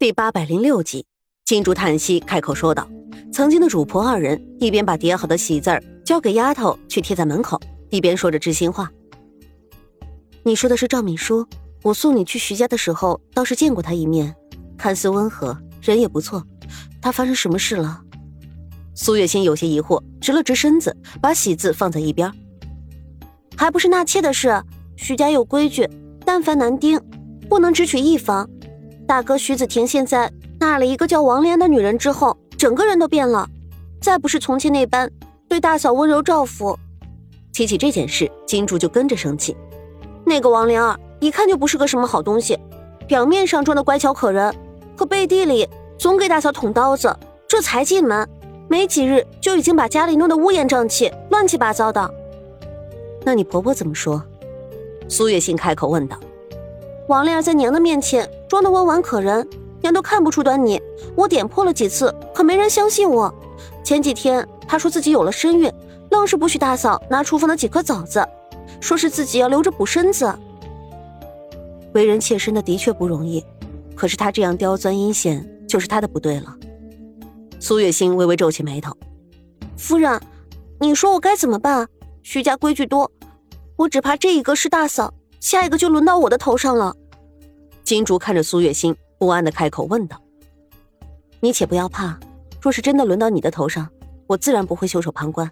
第八百零六集，金竹叹息，开口说道：“曾经的主仆二人，一边把叠好的喜字儿交给丫头去贴在门口，一边说着知心话。你说的是赵敏书，我送你去徐家的时候，倒是见过他一面，看似温和，人也不错。他发生什么事了？”苏月心有些疑惑，直了直身子，把喜字放在一边。还不是纳妾的事，徐家有规矩，但凡男丁，不能只娶一房。大哥徐子婷现在纳了一个叫王莲的女人之后，整个人都变了，再不是从前那般对大嫂温柔照拂。提起这件事，金珠就跟着生气。那个王莲儿一看就不是个什么好东西，表面上装的乖巧可人，可背地里总给大嫂捅刀子。这才进门没几日，就已经把家里弄得乌烟瘴气、乱七八糟的。那你婆婆怎么说？苏月心开口问道。王莲儿在娘的面前装的温婉可人，娘都看不出端倪。我点破了几次，可没人相信我。前几天她说自己有了身孕，愣是不许大嫂拿厨房的几颗枣子，说是自己要留着补身子。为人妾身的的确不容易，可是她这样刁钻阴险，就是她的不对了。苏月心微微皱起眉头：“夫人，你说我该怎么办？徐家规矩多，我只怕这一个是大嫂，下一个就轮到我的头上了。”金竹看着苏月心，不安的开口问道：“你且不要怕，若是真的轮到你的头上，我自然不会袖手旁观。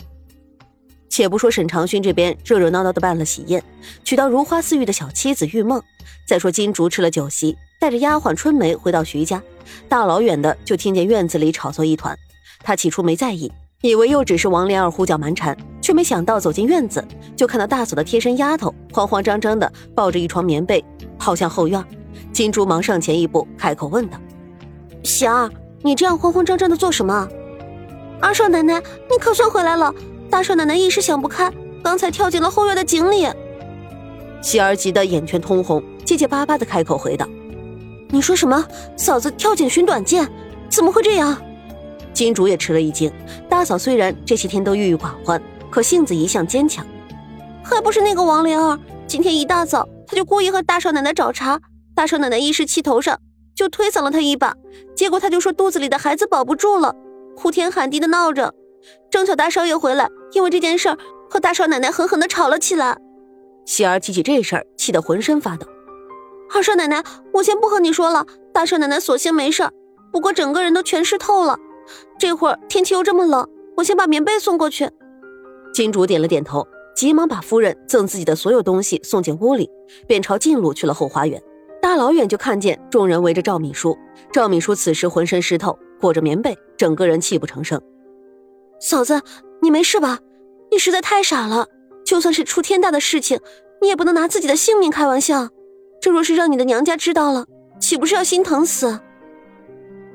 且不说沈长勋这边热热闹闹的办了喜宴，娶到如花似玉的小妻子玉梦，再说金竹吃了酒席，带着丫鬟春梅回到徐家，大老远的就听见院子里吵作一团。他起初没在意，以为又只是王莲儿胡搅蛮缠，却没想到走进院子，就看到大嫂的贴身丫头慌慌张张的抱着一床棉被跑向后院。”金珠忙上前一步，开口问道：“喜儿，你这样慌慌张张的做什么？”二少奶奶，你可算回来了！大少奶奶一时想不开，刚才跳进了后院的井里。喜儿急得眼圈通红，结结巴巴的开口回道：“你说什么？嫂子跳井寻短见？怎么会这样？”金竹也吃了一惊。大嫂虽然这些天都郁郁寡欢，可性子一向坚强。还不是那个王莲儿，今天一大早，她就故意和大少奶奶找茬。大少奶奶一时气头上，就推搡了他一把，结果他就说肚子里的孩子保不住了，哭天喊地的闹着。正巧大少爷回来，因为这件事儿和大少奶奶狠狠的吵了起来。喜儿提起这事儿，气得浑身发抖。二少奶奶，我先不和你说了，大少奶奶索性没事儿，不过整个人都全湿透了。这会儿天气又这么冷，我先把棉被送过去。金主点了点头，急忙把夫人赠自己的所有东西送进屋里，便朝近路去了后花园。大老远就看见众人围着赵敏书，赵敏书此时浑身湿透，裹着棉被，整个人泣不成声。嫂子，你没事吧？你实在太傻了，就算是出天大的事情，你也不能拿自己的性命开玩笑。这若是让你的娘家知道了，岂不是要心疼死？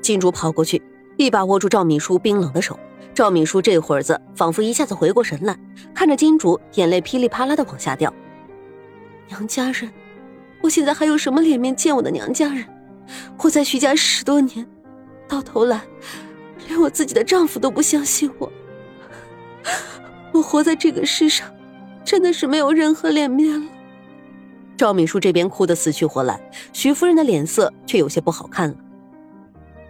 金竹跑过去，一把握住赵敏书冰冷的手。赵敏书这会儿子仿佛一下子回过神来，看着金竹，眼泪噼里啪啦的往下掉。娘家人。我现在还有什么脸面见我的娘家人？我在徐家十多年，到头来连我自己的丈夫都不相信我。我活在这个世上，真的是没有任何脸面了。赵敏书这边哭得死去活来，徐夫人的脸色却有些不好看了。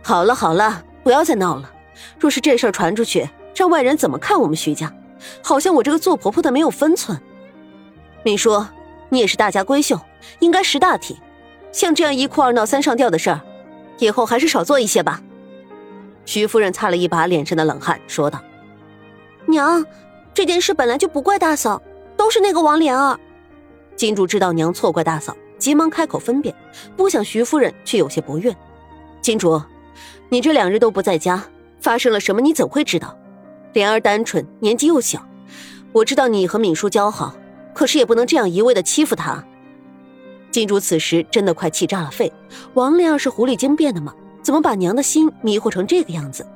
好了好了，不要再闹了。若是这事儿传出去，让外人怎么看我们徐家？好像我这个做婆婆的没有分寸。敏书。你也是大家闺秀，应该识大体。像这样一哭二闹三上吊的事儿，以后还是少做一些吧。徐夫人擦了一把脸上的冷汗，说道：“娘，这件事本来就不怪大嫂，都是那个王莲儿。”金主知道娘错怪大嫂，急忙开口分辨，不想徐夫人却有些不悦。金主，你这两日都不在家，发生了什么？你怎会知道？莲儿单纯，年纪又小，我知道你和敏叔交好。可是也不能这样一味的欺负他。金主此时真的快气炸了肺。王亮是狐狸精变的吗？怎么把娘的心迷惑成这个样子？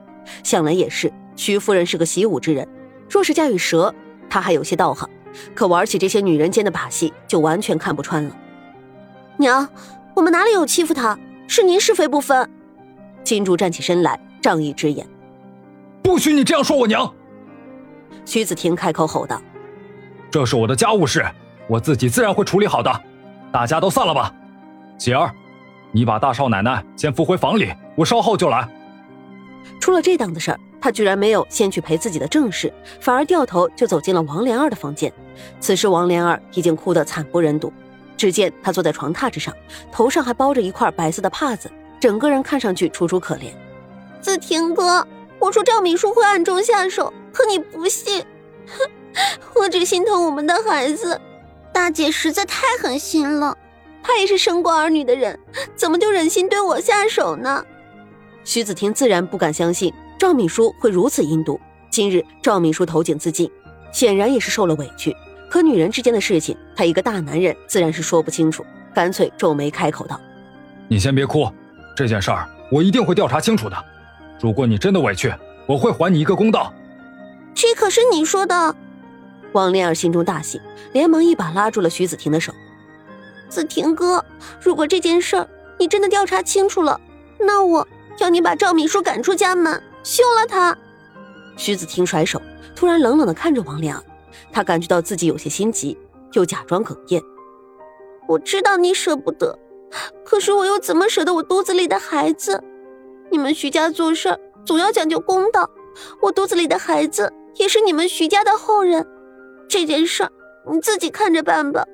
想来也是，徐夫人是个习武之人，若是驾驭蛇，她还有些道行。可玩起这些女人间的把戏，就完全看不穿了。娘，我们哪里有欺负她？是您是非不分。金主站起身来，仗义直言：“不许你这样说我娘！”徐子婷开口吼道。这是我的家务事，我自己自然会处理好的。大家都散了吧。喜儿，你把大少奶奶先扶回房里，我稍后就来。出了这档子事儿，他居然没有先去陪自己的正室，反而掉头就走进了王莲儿的房间。此时王莲儿已经哭得惨不忍睹，只见她坐在床榻之上，头上还包着一块白色的帕子，整个人看上去楚楚可怜。子婷哥，我说赵敏书会暗中下手，可你不信。我只心疼我们的孩子，大姐实在太狠心了。她也是生过儿女的人，怎么就忍心对我下手呢？徐子婷自然不敢相信赵敏书会如此阴毒。今日赵敏书投井自尽，显然也是受了委屈。可女人之间的事情，他一个大男人自然是说不清楚，干脆皱眉开口道：“你先别哭，这件事儿我一定会调查清楚的。如果你真的委屈，我会还你一个公道。”这可是你说的。王莲儿心中大喜，连忙一把拉住了徐子婷的手：“子婷哥，如果这件事你真的调查清楚了，那我要你把赵敏书赶出家门，休了她。”徐子婷甩手，突然冷冷的看着王莲儿，她感觉到自己有些心急，又假装哽咽：“我知道你舍不得，可是我又怎么舍得我肚子里的孩子？你们徐家做事总要讲究公道，我肚子里的孩子也是你们徐家的后人。”这件事儿你自己看着办吧。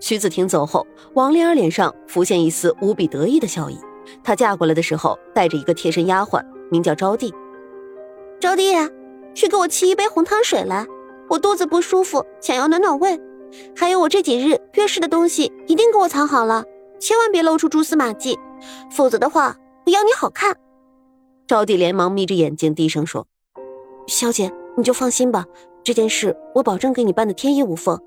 徐子婷走后，王莲儿脸上浮现一丝无比得意的笑意。她嫁过来的时候带着一个贴身丫鬟，名叫招娣。招娣，去给我沏一杯红糖水来，我肚子不舒服，想要暖暖胃。还有我这几日月事的东西，一定给我藏好了，千万别露出蛛丝马迹，否则的话，我要你好看。招娣连忙眯着眼睛低声说：“小姐，你就放心吧。”这件事我保证给你办的天衣无缝，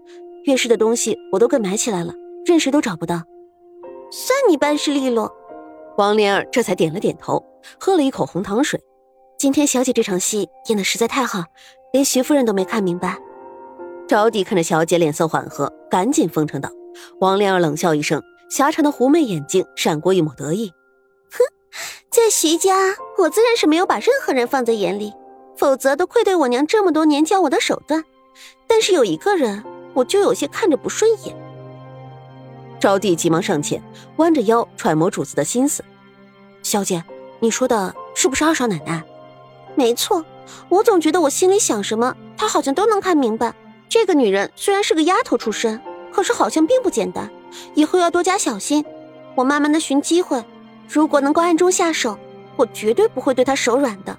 月事的东西我都给埋起来了，任谁都找不到。算你办事利落。王莲儿这才点了点头，喝了一口红糖水。今天小姐这场戏演的实在太好，连徐夫人都没看明白。招娣看着小姐脸色缓和，赶紧奉承道。王莲儿冷笑一声，狭长的狐媚眼睛闪过一抹得意。哼，在徐家，我自然是没有把任何人放在眼里。否则都愧对我娘这么多年教我的手段，但是有一个人，我就有些看着不顺眼。招娣急忙上前，弯着腰揣摩主子的心思：“小姐，你说的是不是二少奶奶？”“没错，我总觉得我心里想什么，她好像都能看明白。这个女人虽然是个丫头出身，可是好像并不简单，以后要多加小心。我慢慢的寻机会，如果能够暗中下手，我绝对不会对她手软的。”